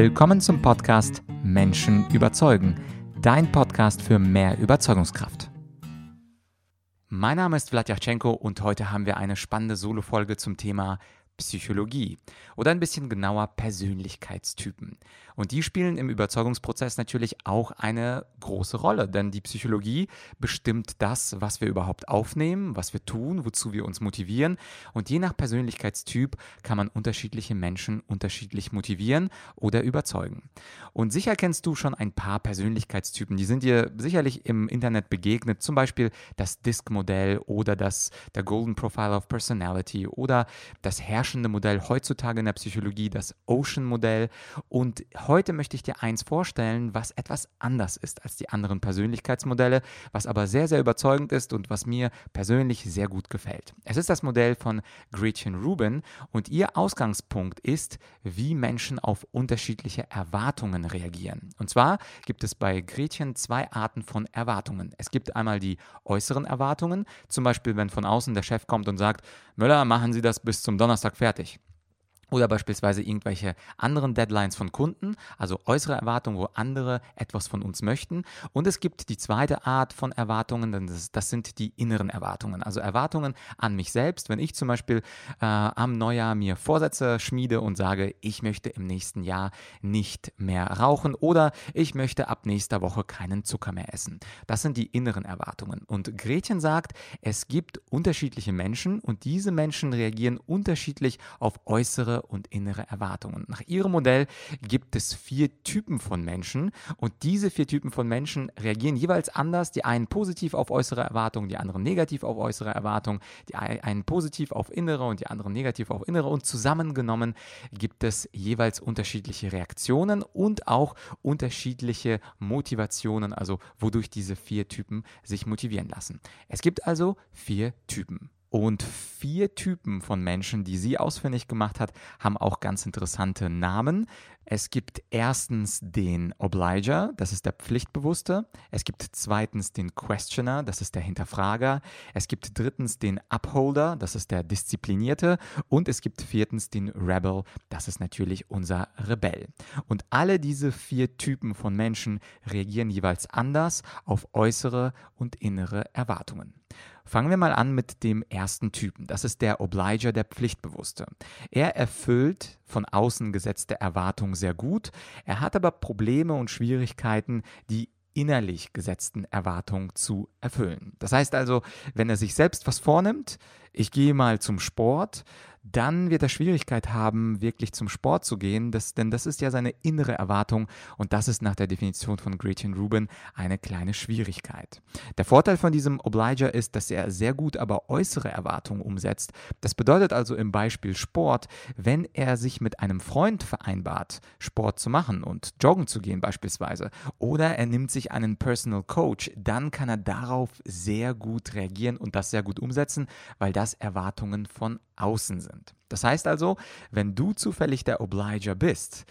Willkommen zum Podcast Menschen überzeugen, dein Podcast für mehr Überzeugungskraft. Mein Name ist Vladyachenko und heute haben wir eine spannende Solo-Folge zum Thema Psychologie oder ein bisschen genauer Persönlichkeitstypen. Und die spielen im Überzeugungsprozess natürlich auch eine große Rolle, denn die Psychologie bestimmt das, was wir überhaupt aufnehmen, was wir tun, wozu wir uns motivieren. Und je nach Persönlichkeitstyp kann man unterschiedliche Menschen unterschiedlich motivieren oder überzeugen. Und sicher kennst du schon ein paar Persönlichkeitstypen, die sind dir sicherlich im Internet begegnet, zum Beispiel das DISC-Modell oder das der Golden Profile of Personality oder das herrschende Modell heutzutage in der Psychologie, das Ocean-Modell. Und heute möchte ich dir eins vorstellen, was etwas anders ist als die anderen Persönlichkeitsmodelle, was aber sehr, sehr überzeugend ist und was mir persönlich sehr gut gefällt. Es ist das Modell von Gretchen Rubin und ihr Ausgangspunkt ist, wie Menschen auf unterschiedliche Erwartungen reagieren. Und zwar gibt es bei Gretchen zwei Arten von Erwartungen. Es gibt einmal die äußeren Erwartungen, zum Beispiel wenn von außen der Chef kommt und sagt, Müller, machen Sie das bis zum Donnerstag fertig. Oder beispielsweise irgendwelche anderen Deadlines von Kunden, also äußere Erwartungen, wo andere etwas von uns möchten. Und es gibt die zweite Art von Erwartungen, das, das sind die inneren Erwartungen. Also Erwartungen an mich selbst, wenn ich zum Beispiel äh, am Neujahr mir Vorsätze schmiede und sage, ich möchte im nächsten Jahr nicht mehr rauchen oder ich möchte ab nächster Woche keinen Zucker mehr essen. Das sind die inneren Erwartungen. Und Gretchen sagt, es gibt unterschiedliche Menschen und diese Menschen reagieren unterschiedlich auf äußere und innere Erwartungen. Nach ihrem Modell gibt es vier Typen von Menschen und diese vier Typen von Menschen reagieren jeweils anders. Die einen positiv auf äußere Erwartungen, die anderen negativ auf äußere Erwartungen, die einen positiv auf innere und die anderen negativ auf innere und zusammengenommen gibt es jeweils unterschiedliche Reaktionen und auch unterschiedliche Motivationen, also wodurch diese vier Typen sich motivieren lassen. Es gibt also vier Typen. Und vier Typen von Menschen, die sie ausfindig gemacht hat, haben auch ganz interessante Namen. Es gibt erstens den Obliger, das ist der Pflichtbewusste. Es gibt zweitens den Questioner, das ist der Hinterfrager. Es gibt drittens den Upholder, das ist der Disziplinierte. Und es gibt viertens den Rebel, das ist natürlich unser Rebell. Und alle diese vier Typen von Menschen reagieren jeweils anders auf äußere und innere Erwartungen. Fangen wir mal an mit dem ersten Typen. Das ist der Obliger, der Pflichtbewusste. Er erfüllt von außen gesetzte Erwartungen sehr gut. Er hat aber Probleme und Schwierigkeiten, die innerlich gesetzten Erwartungen zu erfüllen. Das heißt also, wenn er sich selbst was vornimmt, ich gehe mal zum Sport, dann wird er Schwierigkeit haben, wirklich zum Sport zu gehen, das, denn das ist ja seine innere Erwartung und das ist nach der Definition von Gretchen Rubin eine kleine Schwierigkeit. Der Vorteil von diesem Obliger ist, dass er sehr gut aber äußere Erwartungen umsetzt. Das bedeutet also im Beispiel Sport, wenn er sich mit einem Freund vereinbart, Sport zu machen und joggen zu gehen beispielsweise, oder er nimmt sich einen Personal Coach, dann kann er darauf sehr gut reagieren und das sehr gut umsetzen, weil das Erwartungen von außen sind. Scotland. Das heißt also, wenn du zufällig der Obliger bist,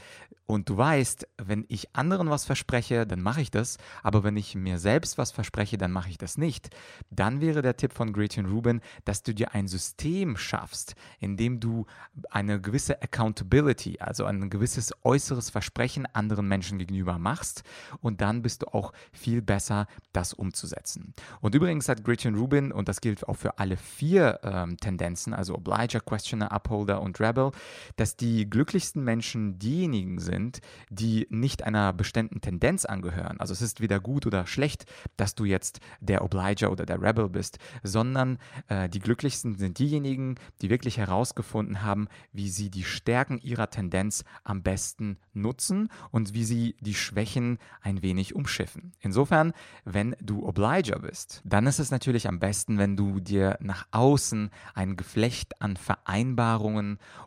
und du weißt, wenn ich anderen was verspreche, dann mache ich das, aber wenn ich mir selbst was verspreche, dann mache ich das nicht, dann wäre der Tipp von Gretchen Rubin, dass du dir ein System schaffst, in dem du eine gewisse Accountability, also ein gewisses äußeres Versprechen anderen Menschen gegenüber machst und dann bist du auch viel besser, das umzusetzen. Und übrigens hat Gretchen Rubin, und das gilt auch für alle vier ähm, Tendenzen, also Obliger, Questioner, Upholder und Rebel, dass die glücklichsten Menschen diejenigen sind, die nicht einer bestimmten Tendenz angehören. Also es ist weder gut oder schlecht, dass du jetzt der Obliger oder der Rebel bist, sondern äh, die glücklichsten sind diejenigen, die wirklich herausgefunden haben, wie sie die Stärken ihrer Tendenz am besten nutzen und wie sie die Schwächen ein wenig umschiffen. Insofern, wenn du Obliger bist, dann ist es natürlich am besten, wenn du dir nach außen ein Geflecht an Vereinbarungen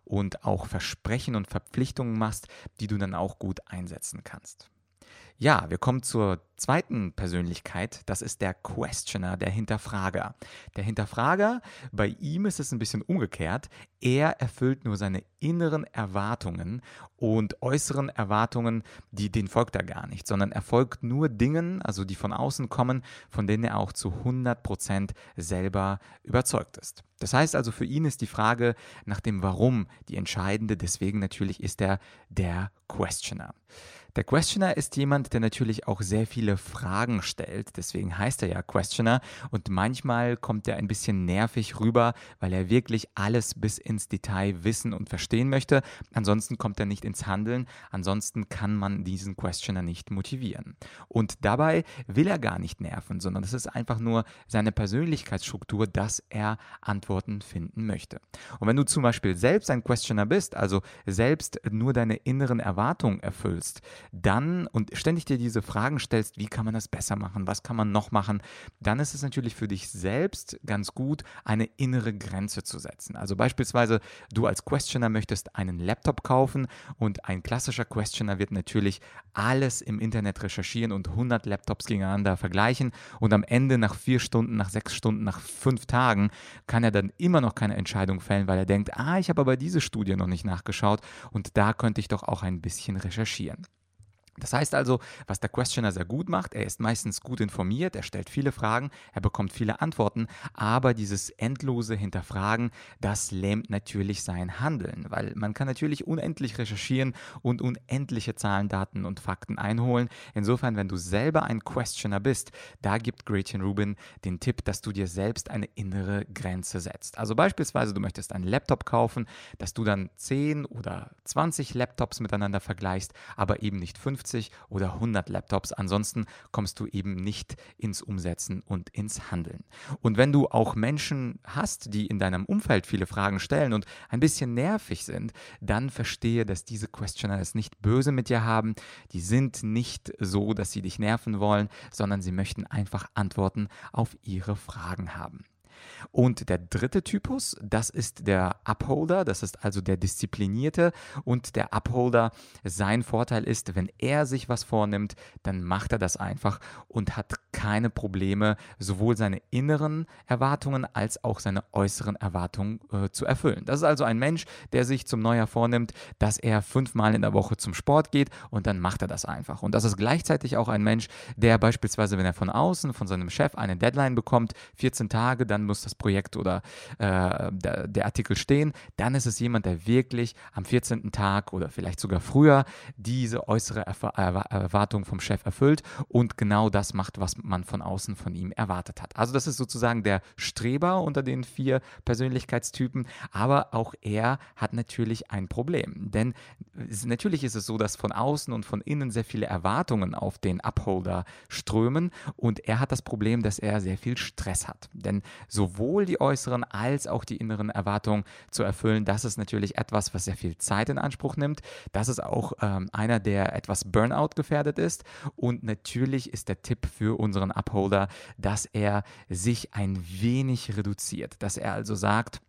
und auch Versprechen und Verpflichtungen machst, die du dann auch gut einsetzen kannst. Ja, wir kommen zur zweiten Persönlichkeit, das ist der Questioner, der Hinterfrager. Der Hinterfrager, bei ihm ist es ein bisschen umgekehrt. Er erfüllt nur seine inneren Erwartungen und äußeren Erwartungen, die den folgt er gar nicht, sondern er folgt nur Dingen, also die von außen kommen, von denen er auch zu 100 Prozent selber überzeugt ist. Das heißt also, für ihn ist die Frage nach dem Warum die entscheidende, deswegen natürlich ist er der Questioner. Der Questioner ist jemand, der natürlich auch sehr viele Fragen stellt. Deswegen heißt er ja Questioner. Und manchmal kommt er ein bisschen nervig rüber, weil er wirklich alles bis ins Detail wissen und verstehen möchte. Ansonsten kommt er nicht ins Handeln. Ansonsten kann man diesen Questioner nicht motivieren. Und dabei will er gar nicht nerven, sondern es ist einfach nur seine Persönlichkeitsstruktur, dass er Antworten finden möchte. Und wenn du zum Beispiel selbst ein Questioner bist, also selbst nur deine inneren Erwartungen erfüllst, dann und ständig dir diese Fragen stellst, wie kann man das besser machen, was kann man noch machen, dann ist es natürlich für dich selbst ganz gut, eine innere Grenze zu setzen. Also beispielsweise, du als Questioner möchtest einen Laptop kaufen und ein klassischer Questioner wird natürlich alles im Internet recherchieren und 100 Laptops gegeneinander vergleichen und am Ende nach vier Stunden, nach sechs Stunden, nach fünf Tagen kann er dann immer noch keine Entscheidung fällen, weil er denkt, ah, ich habe aber diese Studie noch nicht nachgeschaut und da könnte ich doch auch ein bisschen recherchieren. Das heißt also, was der Questioner sehr gut macht, er ist meistens gut informiert, er stellt viele Fragen, er bekommt viele Antworten, aber dieses endlose Hinterfragen, das lähmt natürlich sein Handeln, weil man kann natürlich unendlich recherchieren und unendliche Zahlen, Daten und Fakten einholen. Insofern, wenn du selber ein Questioner bist, da gibt Gretchen Rubin den Tipp, dass du dir selbst eine innere Grenze setzt. Also beispielsweise, du möchtest einen Laptop kaufen, dass du dann 10 oder 20 Laptops miteinander vergleichst, aber eben nicht 50 50 oder 100 Laptops. Ansonsten kommst du eben nicht ins Umsetzen und ins Handeln. Und wenn du auch Menschen hast, die in deinem Umfeld viele Fragen stellen und ein bisschen nervig sind, dann verstehe, dass diese Questioner es nicht böse mit dir haben. Die sind nicht so, dass sie dich nerven wollen, sondern sie möchten einfach Antworten auf ihre Fragen haben. Und der dritte Typus, das ist der Upholder, das ist also der Disziplinierte. Und der Upholder, sein Vorteil ist, wenn er sich was vornimmt, dann macht er das einfach und hat keine Probleme, sowohl seine inneren Erwartungen als auch seine äußeren Erwartungen äh, zu erfüllen. Das ist also ein Mensch, der sich zum Neujahr vornimmt, dass er fünfmal in der Woche zum Sport geht und dann macht er das einfach. Und das ist gleichzeitig auch ein Mensch, der beispielsweise, wenn er von außen, von seinem Chef eine Deadline bekommt, 14 Tage, dann muss das Projekt oder äh, der, der Artikel stehen, dann ist es jemand, der wirklich am 14. Tag oder vielleicht sogar früher diese äußere Erwartung vom Chef erfüllt und genau das macht, was man von außen von ihm erwartet hat. Also das ist sozusagen der Streber unter den vier Persönlichkeitstypen, aber auch er hat natürlich ein Problem, denn natürlich ist es so, dass von außen und von innen sehr viele Erwartungen auf den Upholder strömen und er hat das Problem, dass er sehr viel Stress hat, denn sowohl die äußeren als auch die inneren Erwartungen zu erfüllen, das ist natürlich etwas, was sehr viel Zeit in Anspruch nimmt. Das ist auch ähm, einer, der etwas Burnout gefährdet ist. Und natürlich ist der Tipp für unseren Upholder, dass er sich ein wenig reduziert, dass er also sagt,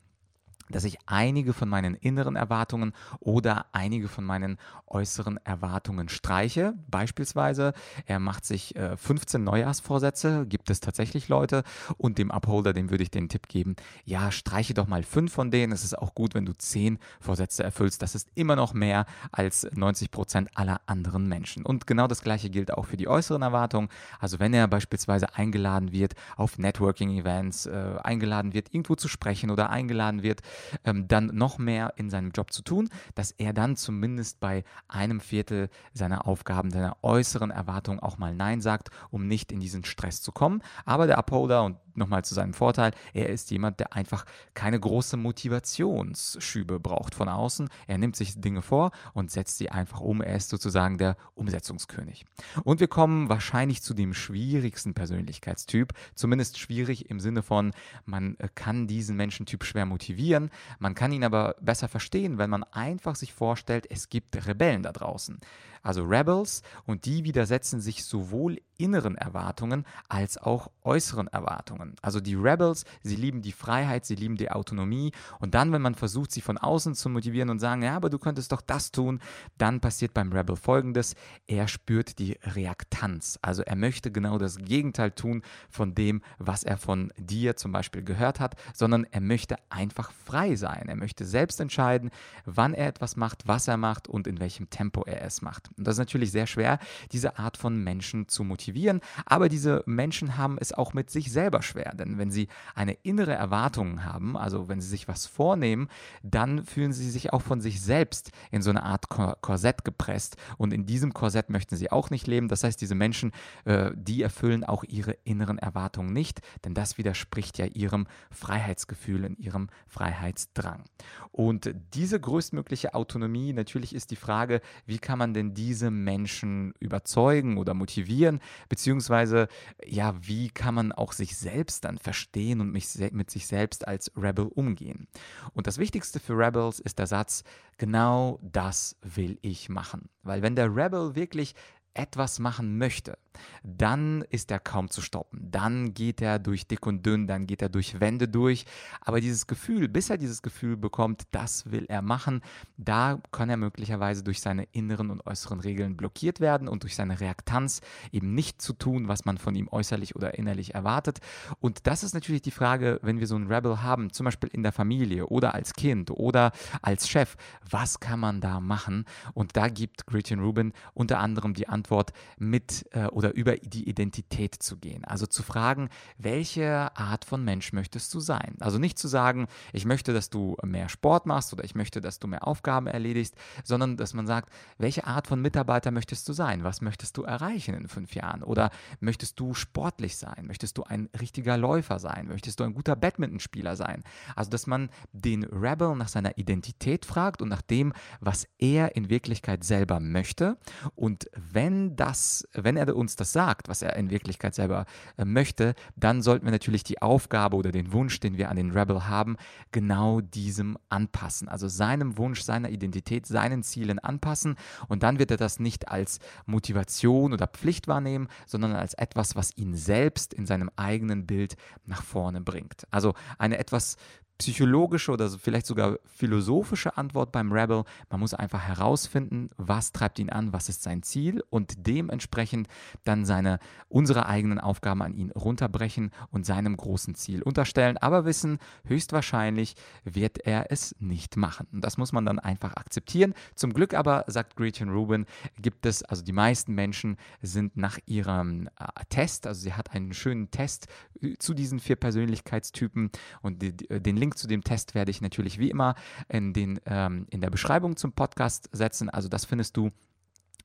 dass ich einige von meinen inneren Erwartungen oder einige von meinen äußeren Erwartungen streiche. Beispielsweise, er macht sich äh, 15 Neujahrsvorsätze, gibt es tatsächlich Leute und dem Upholder, dem würde ich den Tipp geben, ja, streiche doch mal fünf von denen. Es ist auch gut, wenn du zehn Vorsätze erfüllst. Das ist immer noch mehr als 90 Prozent aller anderen Menschen. Und genau das gleiche gilt auch für die äußeren Erwartungen. Also wenn er beispielsweise eingeladen wird auf Networking-Events, äh, eingeladen wird, irgendwo zu sprechen oder eingeladen wird, ähm, dann noch mehr in seinem Job zu tun, dass er dann zumindest bei einem Viertel seiner Aufgaben, seiner äußeren Erwartungen auch mal Nein sagt, um nicht in diesen Stress zu kommen. Aber der Upholder, und nochmal zu seinem Vorteil, er ist jemand, der einfach keine große Motivationsschübe braucht von außen. Er nimmt sich Dinge vor und setzt sie einfach um. Er ist sozusagen der Umsetzungskönig. Und wir kommen wahrscheinlich zu dem schwierigsten Persönlichkeitstyp, zumindest schwierig im Sinne von, man äh, kann diesen Menschentyp schwer motivieren, man kann ihn aber besser verstehen, wenn man einfach sich vorstellt, es gibt Rebellen da draußen. Also Rebels, und die widersetzen sich sowohl inneren Erwartungen als auch äußeren Erwartungen. Also die Rebels, sie lieben die Freiheit, sie lieben die Autonomie und dann, wenn man versucht, sie von außen zu motivieren und sagen, ja, aber du könntest doch das tun, dann passiert beim Rebel folgendes, er spürt die Reaktanz. Also er möchte genau das Gegenteil tun von dem, was er von dir zum Beispiel gehört hat, sondern er möchte einfach frei sein. Er möchte selbst entscheiden, wann er etwas macht, was er macht und in welchem Tempo er es macht. Und das ist natürlich sehr schwer, diese Art von Menschen zu motivieren aber diese Menschen haben es auch mit sich selber schwer, denn wenn sie eine innere Erwartung haben, also wenn sie sich was vornehmen, dann fühlen sie sich auch von sich selbst in so eine Art Korsett gepresst und in diesem Korsett möchten sie auch nicht leben. Das heißt, diese Menschen, äh, die erfüllen auch ihre inneren Erwartungen nicht, denn das widerspricht ja ihrem Freiheitsgefühl und ihrem Freiheitsdrang. Und diese größtmögliche Autonomie, natürlich ist die Frage, wie kann man denn diese Menschen überzeugen oder motivieren, beziehungsweise ja, wie kann man auch sich selbst dann verstehen und mit sich selbst als Rebel umgehen. Und das Wichtigste für Rebels ist der Satz, genau das will ich machen. Weil wenn der Rebel wirklich etwas machen möchte, dann ist er kaum zu stoppen. Dann geht er durch dick und dünn, dann geht er durch Wände durch. Aber dieses Gefühl, bis er dieses Gefühl bekommt, das will er machen, da kann er möglicherweise durch seine inneren und äußeren Regeln blockiert werden und durch seine Reaktanz eben nicht zu tun, was man von ihm äußerlich oder innerlich erwartet. Und das ist natürlich die Frage, wenn wir so einen Rebel haben, zum Beispiel in der Familie oder als Kind oder als Chef, was kann man da machen? Und da gibt Gretchen Rubin unter anderem die Antwort mit äh, oder über die Identität zu gehen. Also zu fragen, welche Art von Mensch möchtest du sein? Also nicht zu sagen, ich möchte, dass du mehr Sport machst oder ich möchte, dass du mehr Aufgaben erledigst, sondern dass man sagt, welche Art von Mitarbeiter möchtest du sein? Was möchtest du erreichen in fünf Jahren? Oder möchtest du sportlich sein? Möchtest du ein richtiger Läufer sein? Möchtest du ein guter Badmintonspieler sein? Also dass man den Rebel nach seiner Identität fragt und nach dem, was er in Wirklichkeit selber möchte. Und wenn das, wenn er uns uns das sagt, was er in Wirklichkeit selber äh, möchte, dann sollten wir natürlich die Aufgabe oder den Wunsch, den wir an den Rebel haben, genau diesem anpassen. Also seinem Wunsch, seiner Identität, seinen Zielen anpassen. Und dann wird er das nicht als Motivation oder Pflicht wahrnehmen, sondern als etwas, was ihn selbst in seinem eigenen Bild nach vorne bringt. Also eine etwas psychologische oder vielleicht sogar philosophische Antwort beim Rebel. Man muss einfach herausfinden, was treibt ihn an, was ist sein Ziel und dementsprechend dann seine, unsere eigenen Aufgaben an ihn runterbrechen und seinem großen Ziel unterstellen. Aber wissen, höchstwahrscheinlich wird er es nicht machen. Und das muss man dann einfach akzeptieren. Zum Glück aber, sagt Gretchen Rubin, gibt es, also die meisten Menschen sind nach ihrem äh, Test, also sie hat einen schönen Test äh, zu diesen vier Persönlichkeitstypen und die, den Link Link zu dem Test werde ich natürlich wie immer in, den, ähm, in der Beschreibung zum Podcast setzen. Also das findest du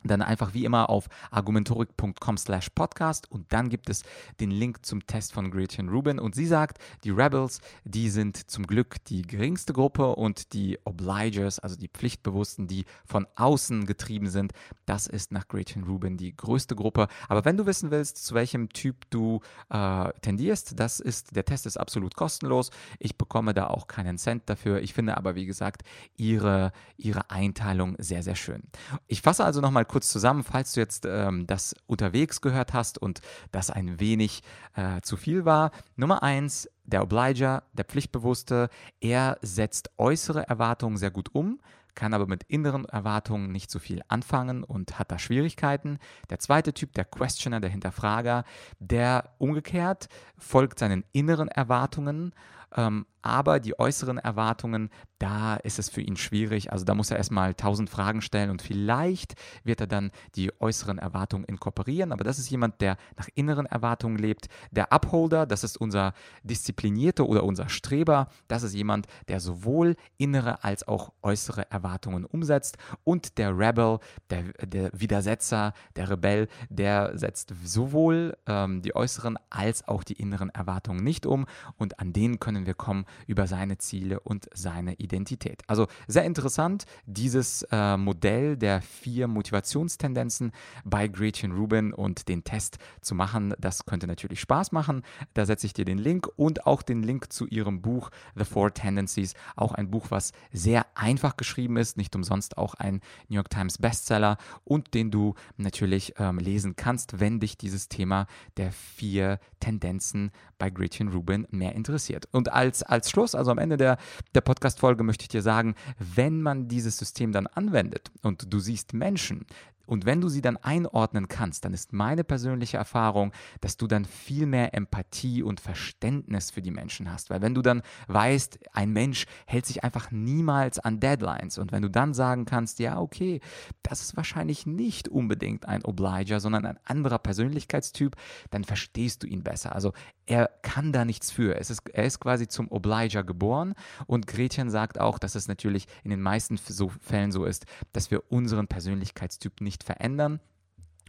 dann einfach wie immer auf argumentorik.com slash podcast und dann gibt es den Link zum Test von Gretchen Rubin und sie sagt, die Rebels, die sind zum Glück die geringste Gruppe und die Obligers, also die Pflichtbewussten, die von außen getrieben sind, das ist nach Gretchen Rubin die größte Gruppe. Aber wenn du wissen willst, zu welchem Typ du äh, tendierst, das ist, der Test ist absolut kostenlos. Ich bekomme da auch keinen Cent dafür. Ich finde aber, wie gesagt, ihre, ihre Einteilung sehr, sehr schön. Ich fasse also nochmal kurz kurz zusammen, falls du jetzt ähm, das unterwegs gehört hast und das ein wenig äh, zu viel war. Nummer eins, der Obliger, der Pflichtbewusste, er setzt äußere Erwartungen sehr gut um, kann aber mit inneren Erwartungen nicht so viel anfangen und hat da Schwierigkeiten. Der zweite Typ, der Questioner, der Hinterfrager, der umgekehrt folgt seinen inneren Erwartungen ähm, aber die äußeren Erwartungen, da ist es für ihn schwierig. Also da muss er erstmal tausend Fragen stellen und vielleicht wird er dann die äußeren Erwartungen inkorporieren. Aber das ist jemand, der nach inneren Erwartungen lebt. Der Upholder, das ist unser Disziplinierte oder unser Streber. Das ist jemand, der sowohl innere als auch äußere Erwartungen umsetzt. Und der Rebel, der, der Widersetzer, der Rebell, der setzt sowohl ähm, die äußeren als auch die inneren Erwartungen nicht um. Und an denen können wir kommen über seine Ziele und seine Identität. Also sehr interessant, dieses äh, Modell der vier Motivationstendenzen bei Gretchen Rubin und den Test zu machen. Das könnte natürlich Spaß machen. Da setze ich dir den Link und auch den Link zu ihrem Buch The Four Tendencies. Auch ein Buch, was sehr einfach geschrieben ist, nicht umsonst auch ein New York Times Bestseller und den du natürlich ähm, lesen kannst, wenn dich dieses Thema der vier Tendenzen bei Gretchen Rubin mehr interessiert. Und als, als Schluss, also am Ende der, der Podcast-Folge, möchte ich dir sagen, wenn man dieses System dann anwendet und du siehst Menschen, und wenn du sie dann einordnen kannst, dann ist meine persönliche Erfahrung, dass du dann viel mehr Empathie und Verständnis für die Menschen hast. Weil wenn du dann weißt, ein Mensch hält sich einfach niemals an Deadlines und wenn du dann sagen kannst, ja, okay, das ist wahrscheinlich nicht unbedingt ein Obliger, sondern ein anderer Persönlichkeitstyp, dann verstehst du ihn besser. Also er kann da nichts für. Es ist, er ist quasi zum Obliger geboren und Gretchen sagt auch, dass es natürlich in den meisten Fällen so ist, dass wir unseren Persönlichkeitstyp nicht nicht verändern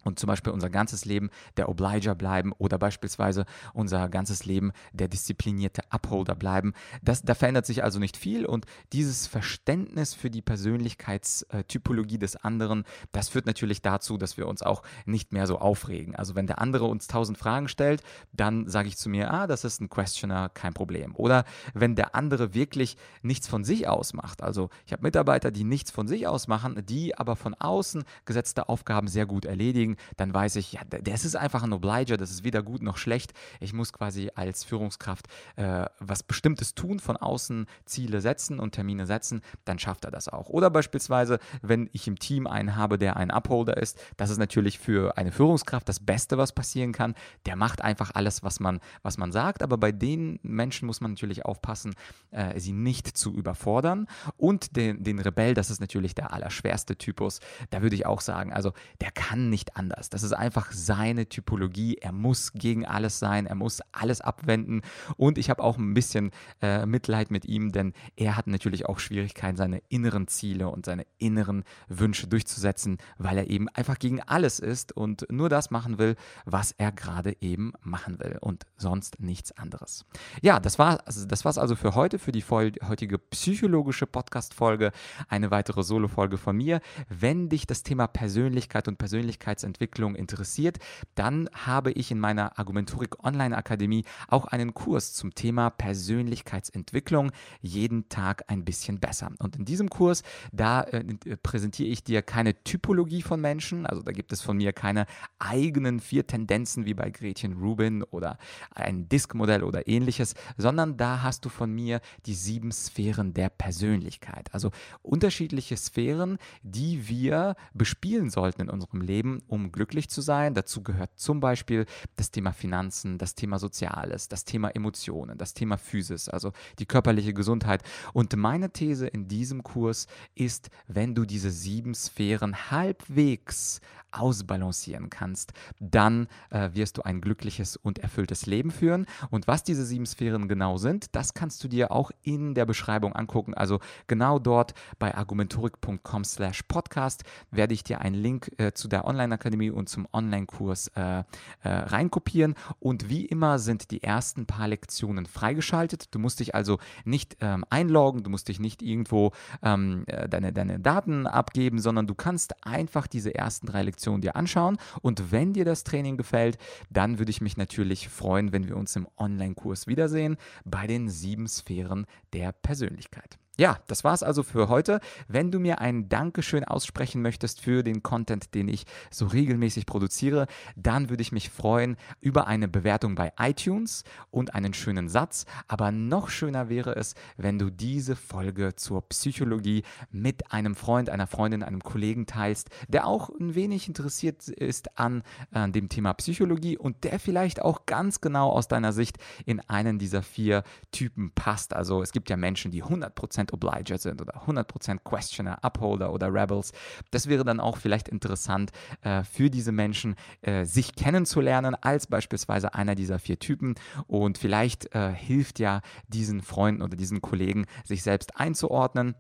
und zum Beispiel unser ganzes Leben der Obliger bleiben oder beispielsweise unser ganzes Leben der disziplinierte Upholder bleiben. Das, da verändert sich also nicht viel und dieses Verständnis für die Persönlichkeitstypologie des anderen, das führt natürlich dazu, dass wir uns auch nicht mehr so aufregen. Also wenn der andere uns tausend Fragen stellt, dann sage ich zu mir, ah, das ist ein Questioner, kein Problem. Oder wenn der andere wirklich nichts von sich aus macht, also ich habe Mitarbeiter, die nichts von sich aus machen, die aber von außen gesetzte Aufgaben sehr gut erledigen, dann weiß ich, ja, das ist einfach ein Obliger, das ist weder gut noch schlecht. Ich muss quasi als Führungskraft äh, was Bestimmtes tun, von außen Ziele setzen und Termine setzen, dann schafft er das auch. Oder beispielsweise, wenn ich im Team einen habe, der ein Upholder ist, das ist natürlich für eine Führungskraft das Beste, was passieren kann. Der macht einfach alles, was man, was man sagt, aber bei den Menschen muss man natürlich aufpassen, äh, sie nicht zu überfordern. Und den, den Rebell, das ist natürlich der allerschwerste Typus. Da würde ich auch sagen, also der kann nicht anders. Das ist einfach seine Typologie. Er muss gegen alles sein, er muss alles abwenden. Und ich habe auch ein bisschen äh, Mitleid mit ihm, denn er hat natürlich auch Schwierigkeiten, seine inneren Ziele und seine inneren Wünsche durchzusetzen, weil er eben einfach gegen alles ist und nur das machen will, was er gerade eben machen will und sonst nichts anderes. Ja, das war also das war's also für heute, für die heutige psychologische Podcast-Folge. Eine weitere Solo-Folge von mir. Wenn dich das Thema Persönlichkeit und Persönlichkeits Persönlichkeitsentwicklung interessiert, dann habe ich in meiner Argumentorik Online Akademie auch einen Kurs zum Thema Persönlichkeitsentwicklung jeden Tag ein bisschen besser. Und in diesem Kurs, da äh, präsentiere ich dir keine Typologie von Menschen, also da gibt es von mir keine eigenen vier Tendenzen wie bei Gretchen Rubin oder ein Diskmodell oder ähnliches, sondern da hast du von mir die sieben Sphären der Persönlichkeit. Also unterschiedliche Sphären, die wir bespielen sollten in unserem Leben, um um glücklich zu sein. Dazu gehört zum Beispiel das Thema Finanzen, das Thema Soziales, das Thema Emotionen, das Thema Physis, also die körperliche Gesundheit. Und meine These in diesem Kurs ist, wenn du diese sieben Sphären halbwegs ausbalancieren kannst, dann äh, wirst du ein glückliches und erfülltes Leben führen. Und was diese sieben Sphären genau sind, das kannst du dir auch in der Beschreibung angucken. Also genau dort bei argumentorik.com slash podcast werde ich dir einen Link äh, zu der Online-Akademie und zum Online-Kurs äh, äh, reinkopieren. Und wie immer sind die ersten paar Lektionen freigeschaltet. Du musst dich also nicht ähm, einloggen, du musst dich nicht irgendwo ähm, äh, deine, deine Daten abgeben, sondern du kannst einfach diese ersten drei Lektionen Lektion dir anschauen. Und wenn dir das Training gefällt, dann würde ich mich natürlich freuen, wenn wir uns im Online-Kurs wiedersehen bei den sieben Sphären der Persönlichkeit. Ja, das war's also für heute. Wenn du mir ein Dankeschön aussprechen möchtest für den Content, den ich so regelmäßig produziere, dann würde ich mich freuen über eine Bewertung bei iTunes und einen schönen Satz. Aber noch schöner wäre es, wenn du diese Folge zur Psychologie mit einem Freund, einer Freundin, einem Kollegen teilst, der auch ein wenig interessiert ist an, an dem Thema Psychologie und der vielleicht auch ganz genau aus deiner Sicht in einen dieser vier Typen passt. Also es gibt ja Menschen, die 100% 100% Obliger sind oder 100% Questioner, Upholder oder Rebels. Das wäre dann auch vielleicht interessant äh, für diese Menschen, äh, sich kennenzulernen als beispielsweise einer dieser vier Typen. Und vielleicht äh, hilft ja diesen Freunden oder diesen Kollegen, sich selbst einzuordnen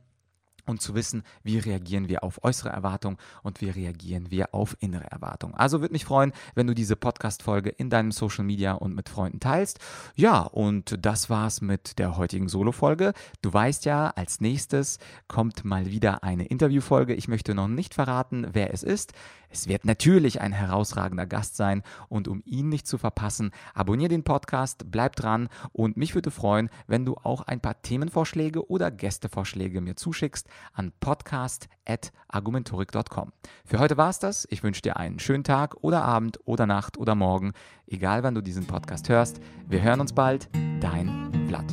und zu wissen, wie reagieren wir auf äußere Erwartungen und wie reagieren wir auf innere Erwartungen. Also würde mich freuen, wenn du diese Podcast-Folge in deinem Social Media und mit Freunden teilst. Ja, und das war's mit der heutigen Solo-Folge. Du weißt ja, als nächstes kommt mal wieder eine Interviewfolge. Ich möchte noch nicht verraten, wer es ist. Es wird natürlich ein herausragender Gast sein und um ihn nicht zu verpassen, abonniere den Podcast, bleib dran und mich würde freuen, wenn du auch ein paar Themenvorschläge oder Gästevorschläge mir zuschickst an podcast.argumentorik.com. Für heute war es das. Ich wünsche dir einen schönen Tag oder Abend oder Nacht oder Morgen, egal wann du diesen Podcast hörst. Wir hören uns bald. Dein Vlad.